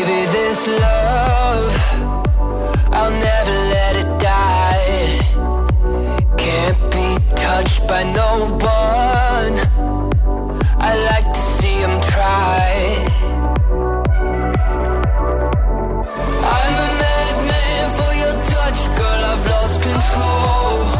Baby, this love, I'll never let it die. Can't be touched by no one. I like to see him try. I'm a madman for your touch, girl. I've lost control.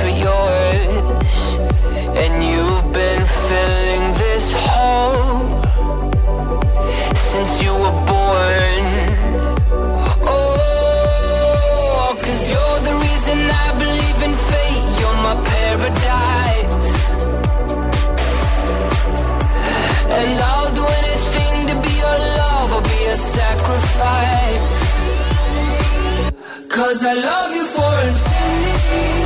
For yours, and you've been filling this hole since you were born. Oh, cause you're the reason I believe in fate. You're my paradise, and I'll do anything to be your love or be a sacrifice. Cause I love you for infinity.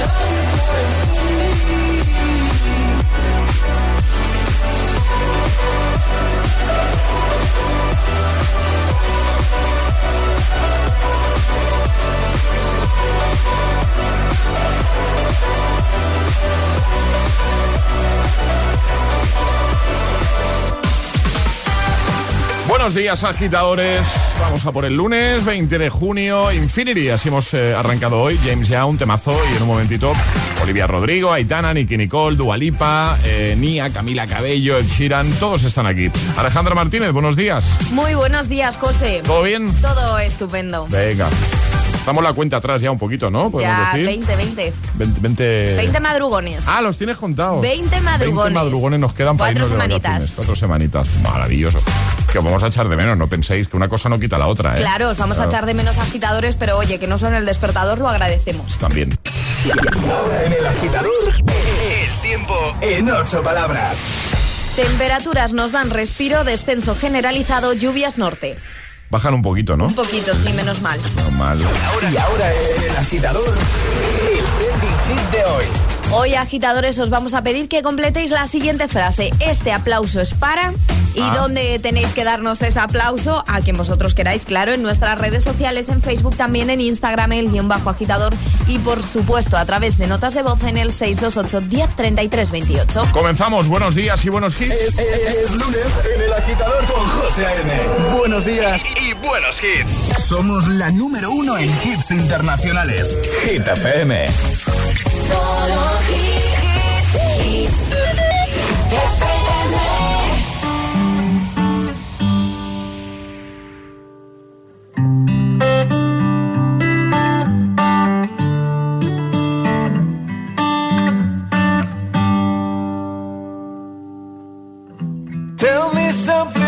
love you for infinity. Buenos días, agitadores. Vamos a por el lunes 20 de junio. Infinity, así hemos eh, arrancado hoy. James Young, temazo. Y en un momentito, Olivia Rodrigo, Aitana, Nicky Nicole, Dualipa, eh, Nia, Camila Cabello, Ed Sheeran. Todos están aquí. Alejandra Martínez, buenos días. Muy buenos días, José. ¿Todo bien? Todo estupendo. Venga. Estamos la cuenta atrás ya un poquito, ¿no? Podemos Ya, decir. 20, 20. 20, 20... 20 madrugones. Ah, los tienes contados. 20 madrugones. 20 madrugones nos quedan para Cuatro irnos de semanitas. vacaciones. Cuatro semanitas. Maravilloso. Que os vamos a echar de menos, no penséis que una cosa no quita la otra, ¿eh? Claro, os vamos a echar de menos agitadores, pero oye, que no son el despertador, lo agradecemos. También. Ahora en el agitador, el tiempo en ocho palabras. Temperaturas nos dan respiro, descenso generalizado, lluvias norte. Bajan un poquito, ¿no? Un poquito, sí, menos mal. Normal. Y ahora en el agitador, el trending hit de hoy. Hoy, agitadores, os vamos a pedir que completéis la siguiente frase. Este aplauso es para... ¿Y Ah. dónde tenéis que darnos ese aplauso? A quien vosotros queráis, claro, en nuestras redes sociales, en Facebook, también en Instagram, el guion bajo agitador. Y por supuesto, a través de notas de voz en el 628 10 33 28. Comenzamos. Buenos días y buenos hits. Es, es- es lunes en el agitador. José A.M. Buenos días y, buenos hits. Somos la número uno en hits internacionales. Hit FM. Tell me something.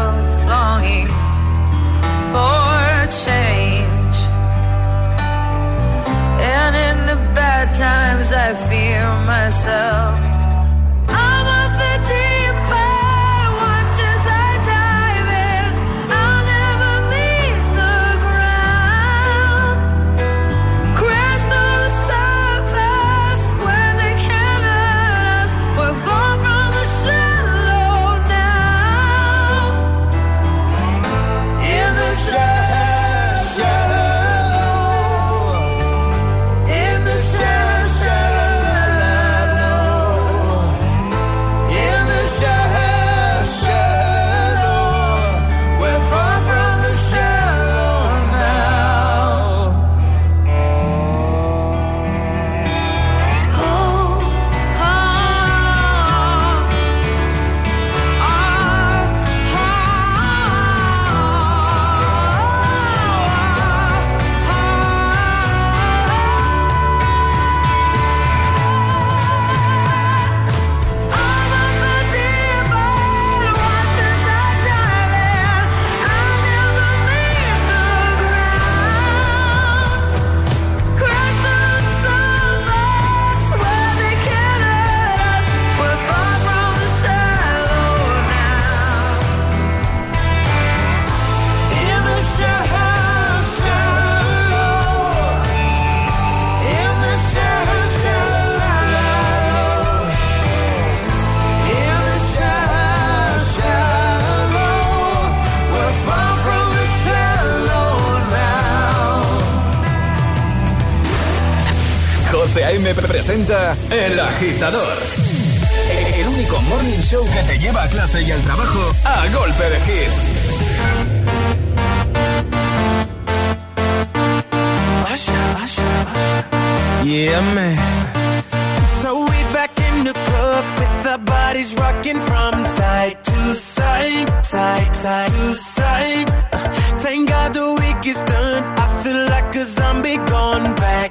myself. Agitador. El único morning show que te lleva a clase y al trabajo a golpe de hits. Yeah, man. So we back in the club with our bodies rocking from side to side, side, side to side. Uh, Thank God the week is done. I feel like a zombie gone back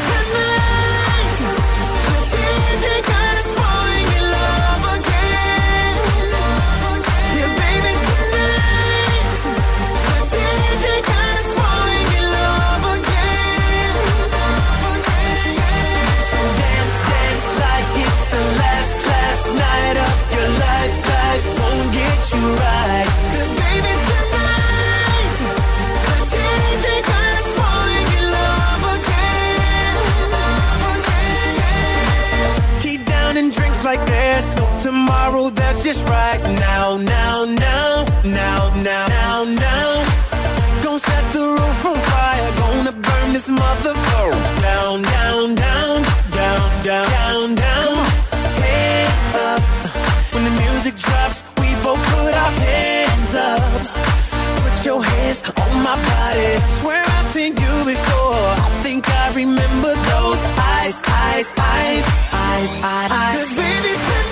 like there's no tomorrow. That's just right now, now, now, now, now, now, now. Gonna set the roof on fire. Gonna burn this motherfucker down, down, down, down, down, down, down. Hands up when the music drops. We both put our hands up. Put your hands on my body. Swear eyes, eyes, eyes, eyes. Cause baby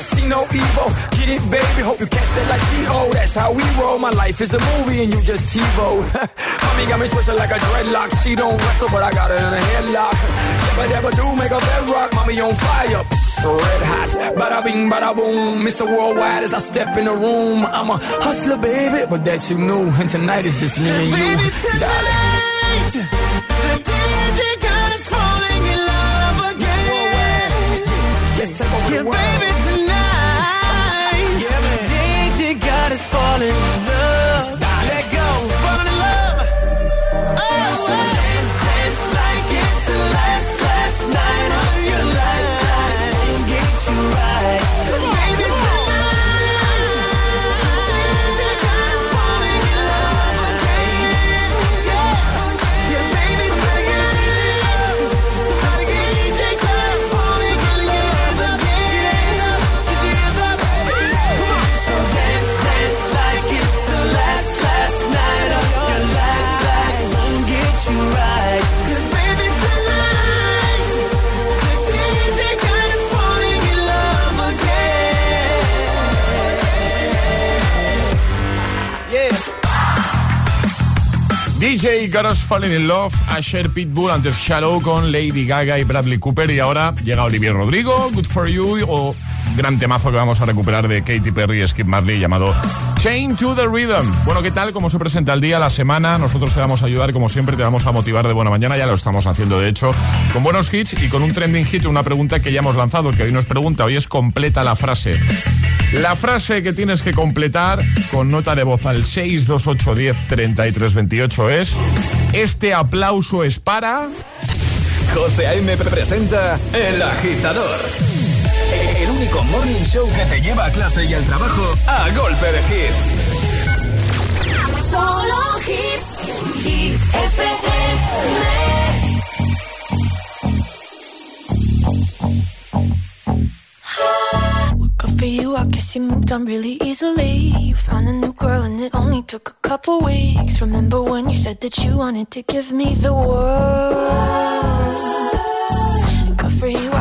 see no evil. Get it, baby. Hope you catch that like T.O. That's how we roll. My life is a movie and you just TiVo. Mommy got me twisted like a dreadlock. She don't wrestle, but I got her in a headlock. Never, never do make a bedrock. Mommy on fire. Psst, red hot. Bada bing, bada boom. Mr. Worldwide as I step in the room. I'm a hustler, baby, but that you knew. And tonight is just me and you, Baby darling. tonight, the DJ got us falling in love again. Take over Yeah, the world. baby tonight, us falling in love. Let go, falling in love. Oh, so dance, dance like it's the last, last night of your life. Won't get you right. DJ Us Falling in Love, Asher Pitbull, antes Shallow con Lady Gaga y Bradley Cooper. Y ahora llega Olivier Rodrigo, Good For You o gran temazo que vamos a recuperar de Katy Perry y Skip Marley llamado Chain to the Rhythm. Bueno, ¿qué tal? ¿Cómo se presenta el día, la semana? Nosotros te vamos a ayudar, como siempre, te vamos a motivar de buena mañana, ya lo estamos haciendo de hecho, con buenos hits y con un trending hit, una pregunta que ya hemos lanzado, que hoy nos pregunta, hoy es completa la frase. La frase que tienes que completar con nota de voz al 628103328 es Este aplauso es para... José A.M. presenta El Agitador. El único morning show que te lleva a clase y al trabajo a golpe de hits. Solo hits, hit FM. Good for you, I guess you moved on really easily. You found a new girl and it only took a couple weeks. Remember when you said that you wanted to give me the world?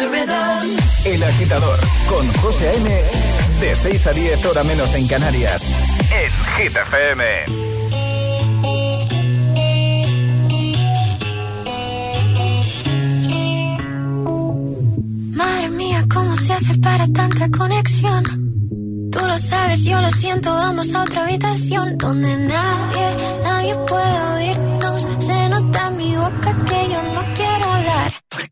El agitador con José M. De 6 a 10 hora menos en Canarias. En Hit FM. Madre mía, ¿cómo se hace para tanta conexión? Tú lo sabes, yo lo siento, vamos a otra habitación donde nadie, nadie puede oír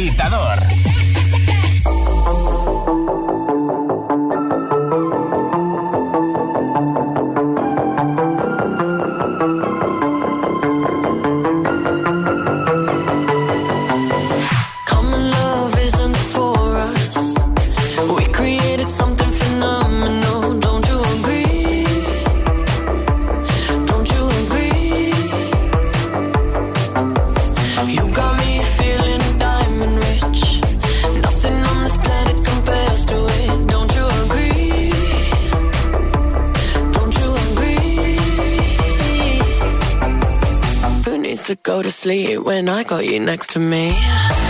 agitador. and I got you next to me.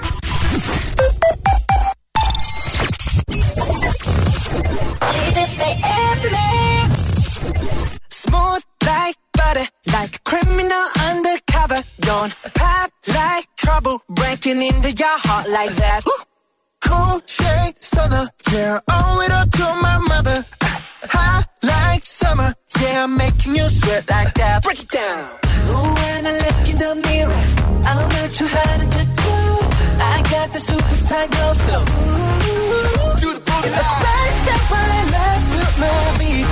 Trouble, into your heart like that. Cool shade stunner, yeah, owe it up to my mother. Hot like summer, yeah, I'm making you sweat like that. Break it down. Ooh, when I look in the mirror, I'm not too hard to do. I got the superstar glow, so ooh, do the boogie line. First step right left to my beat.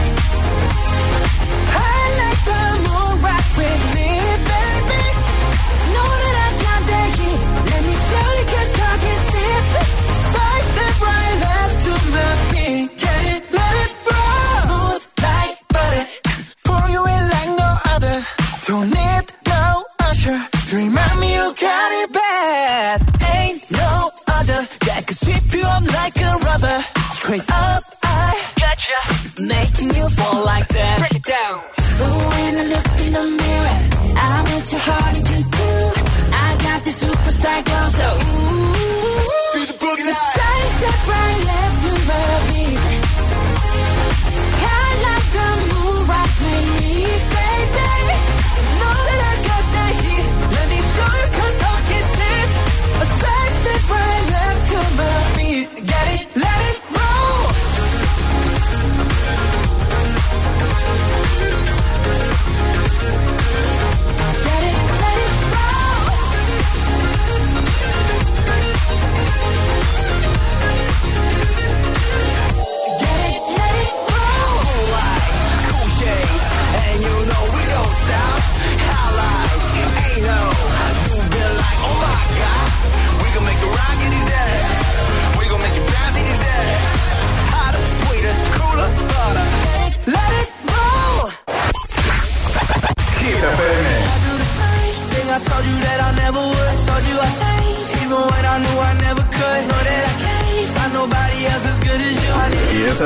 I like the moon rock with me, you up like a rubber. Straight up, I got gotcha. Making you fall like that. Break it down.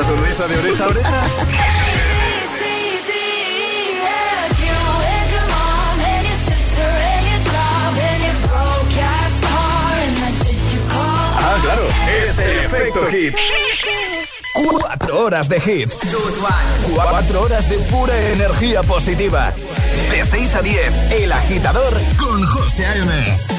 Esa sonrisa de oreja a oreja. Ah, claro, ese efecto hit. Cuatro horas de hits. Cuatro horas de pura energía positiva. De 6 a 10, El Agitador con José A.M.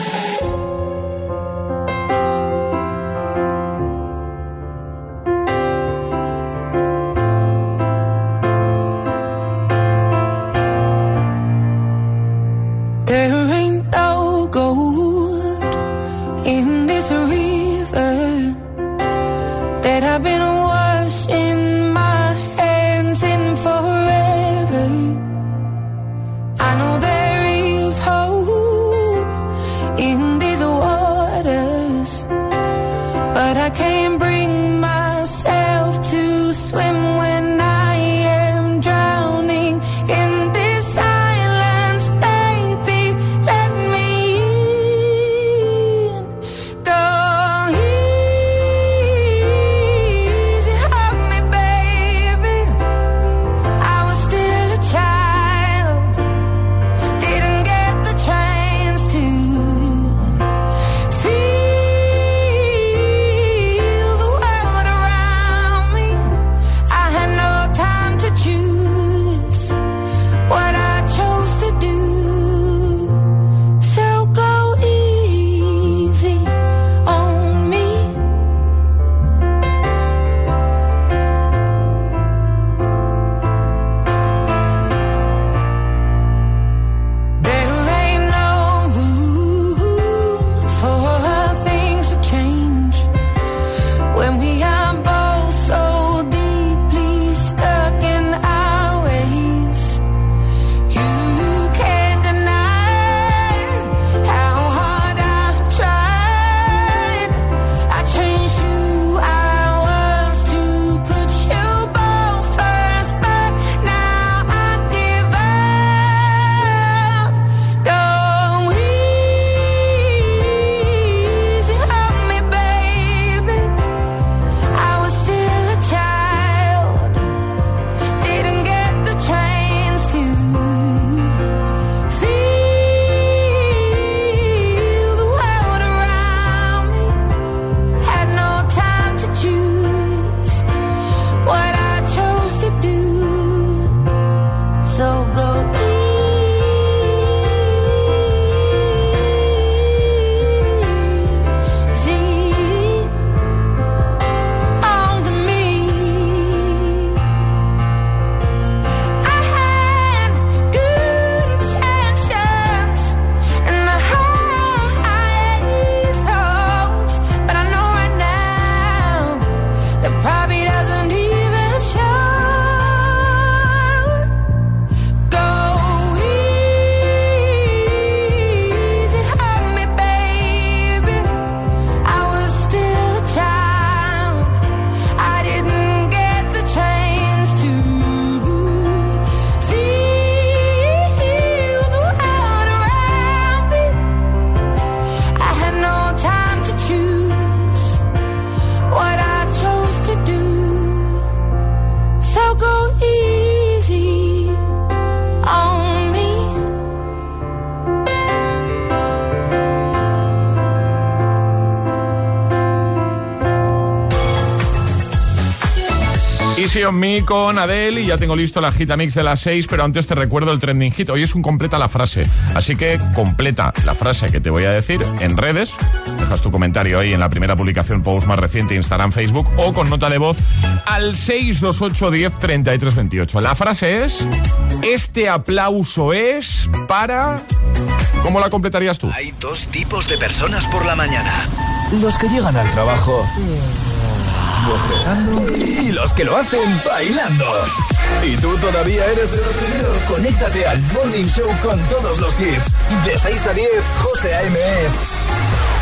on Me con Adele y ya tengo listo la gita mix de las 6, pero antes te recuerdo el trending hit. Hoy es un completa la frase, así que completa la frase que te voy a decir en redes. Dejas tu comentario ahí en la primera publicación post más reciente Instagram, Facebook o con nota de voz al 628 10 33 28. La frase es: Este aplauso es para. ¿Cómo la completarías tú? Hay dos tipos de personas por la mañana. Los que llegan al trabajo bostezando y los que lo hacen bailando. ¿Y tú todavía eres de los primeros? Conéctate al Morning Show con todos los hits. De 6 a 10, José A.M.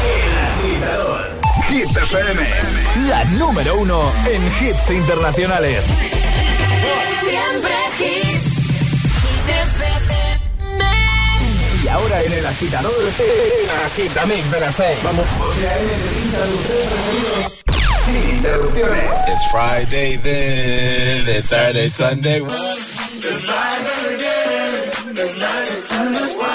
El agitador. Hit FM. La número uno en hits internacionales. Siempre hits. Y ahora en el agitador, el agitamix de las 6. Vamos. José A.M. sin interrupciones. It's Friday then, it's Saturday, Sunday. It's Friday again, it's Saturday, Sunday.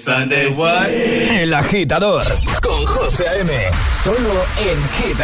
Sunday. What? El agitador con José A.M. Solo en Hit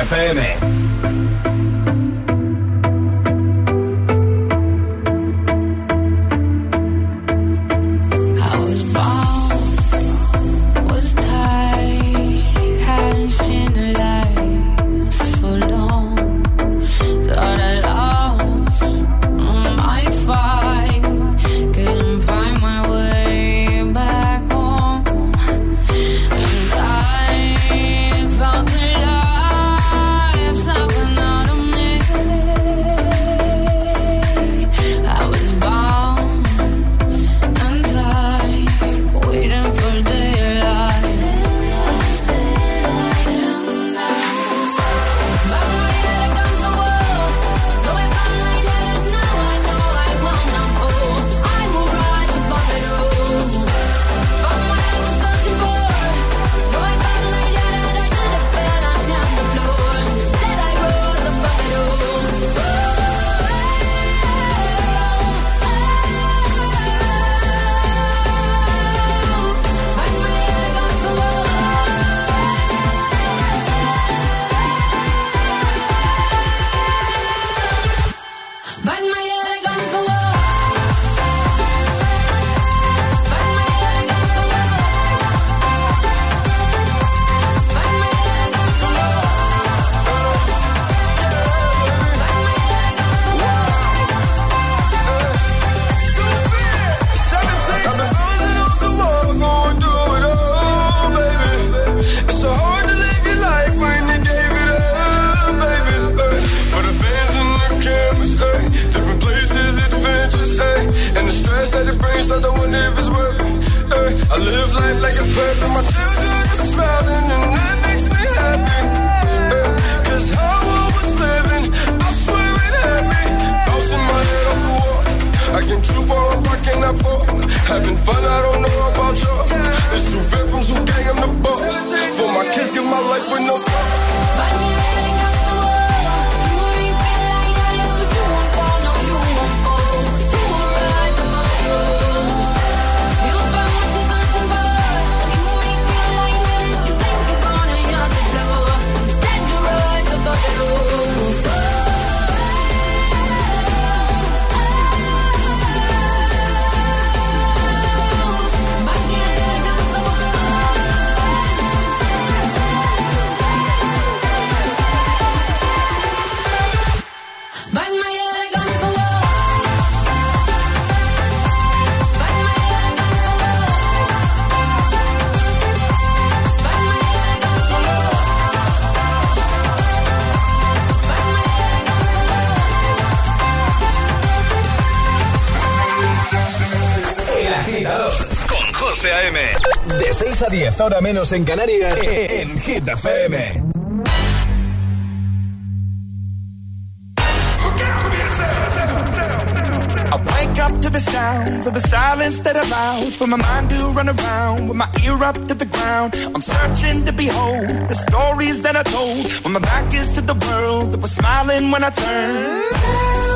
6 a 10, ahora menos en Canarias, en Hit. I wake up to the sounds of the silence that allows for my mind to run around with my ear up to the ground. I'm searching to behold the stories that I told when my back is to the world that was smiling when I turned.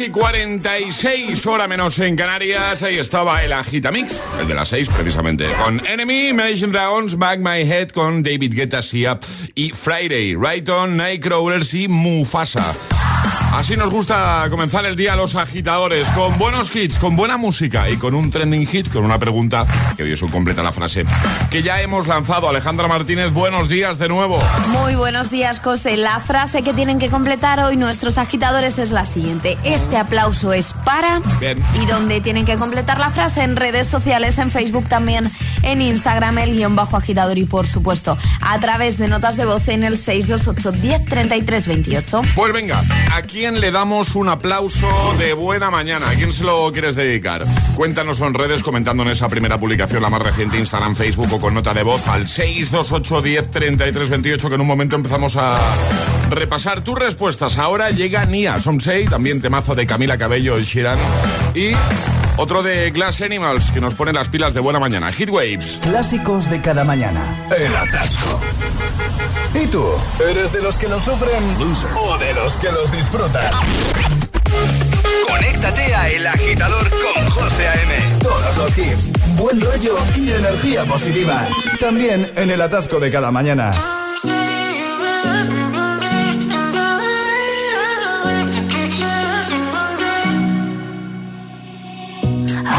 6 y 46, hora menos en Canarias. Ahí estaba el Agitamix, el de las 6 precisamente. Con Enemy, Imagine Dragons, Back My Head con David Guetta, Sia y Friday, Right On, Nightcrawlers y Mufasa. Así nos gusta comenzar el día los agitadores, con buenos hits, con buena música y con un trending hit, con una pregunta que hoy eso completa la frase que ya hemos lanzado. Alejandra Martínez, buenos días de nuevo. Muy buenos días, José. La frase que tienen que completar hoy nuestros agitadores es la siguiente. Este aplauso es para... Bien. Y donde tienen que completar la frase en redes sociales, en Facebook también, en Instagram, el guion bajo agitador y por supuesto a través de notas de voz en el 628 10 33 28. Pues venga, aquí quién le damos un aplauso de buena mañana? ¿A quién se lo quieres dedicar? Cuéntanos en redes comentando en esa primera publicación, la más reciente, Instagram, Facebook o con nota de voz al 628 10 33 28, que en un momento empezamos a repasar tus respuestas. Ahora llega Nia Somsei, también temazo de Camila Cabello y Shiran. Y otro de Glass Animals, que nos pone las pilas de buena mañana. Hit Waves. Clásicos de cada mañana. El atasco. ¿Y tú? ¿Eres de los que lo sufren o de los que los disfrutan? Conéctate a El Agitador con José A.M. Todos los hits, buen rollo y energía positiva. También en el atasco de cada mañana.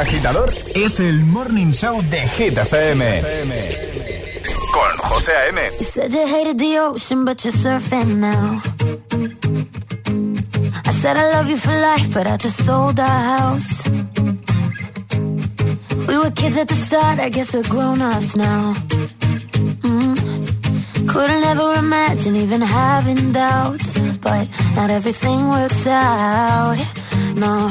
agitador es el morning show de Hit FM. Con José A.M. You said you hated the ocean, but you're surfing now. I said I love you for life, but I just sold our house. We were kids at the start, I guess we're grown ups now. Mm. Couldn't ever imagine even having doubts, but not everything works out. No,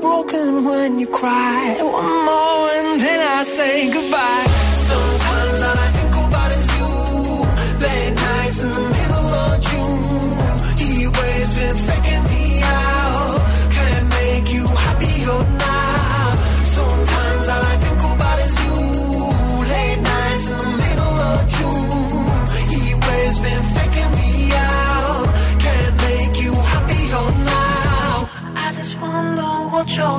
broken when you cry. One more and then I say goodbye.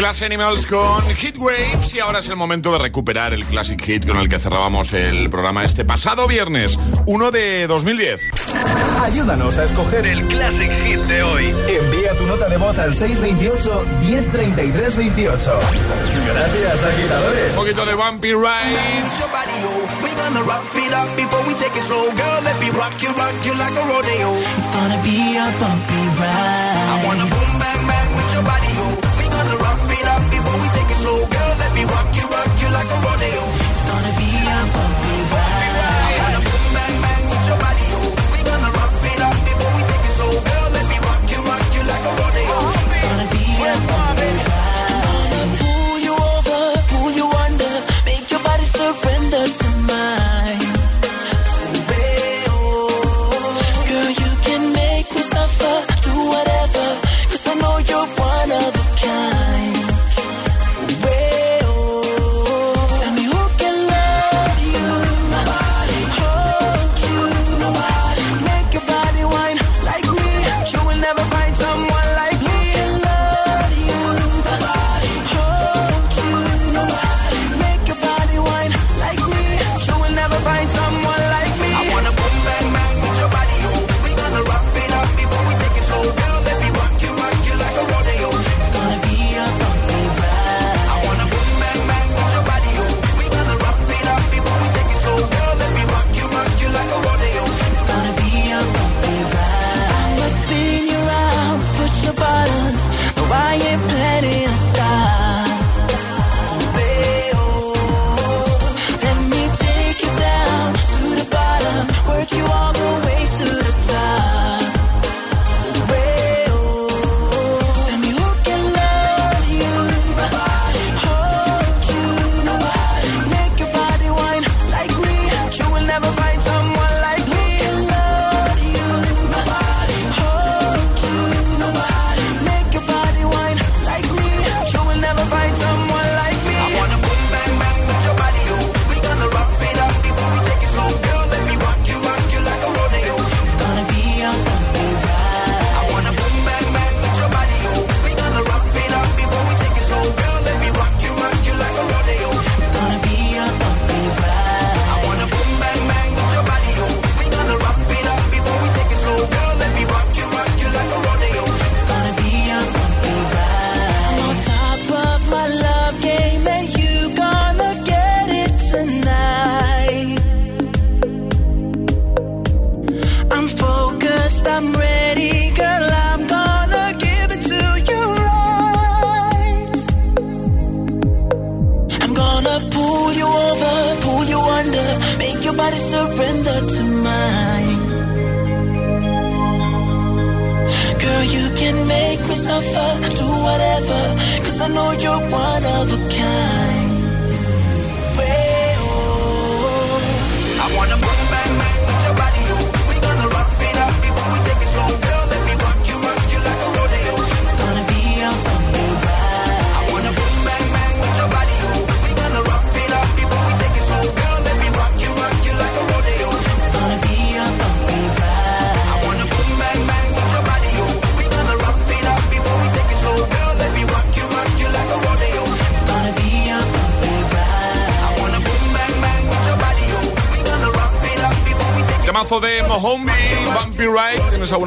Glass Animals con Heat Waves y ahora es el momento de recuperar el Classic Hit con el que cerrábamos el programa este pasado viernes, 1 de 2010. Ayúdanos a escoger el Classic Hit de hoy. Envía tu nota de voz al 628-103328. Gracias, agitadores. Un poquito de Bumpy Ride. heart up before we take it slow. Girl, let me rock you, rock you like a rodeo. It's gonna be a. I'm gonna up before we take it slow. Girl, let me rock you, rock you like a rodeo. It's gonna be a. Pull you over, pull you under, make your body surrender to me.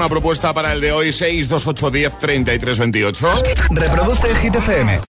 propuesta para el de hoy 628 10 33 28. Reproduce el Hit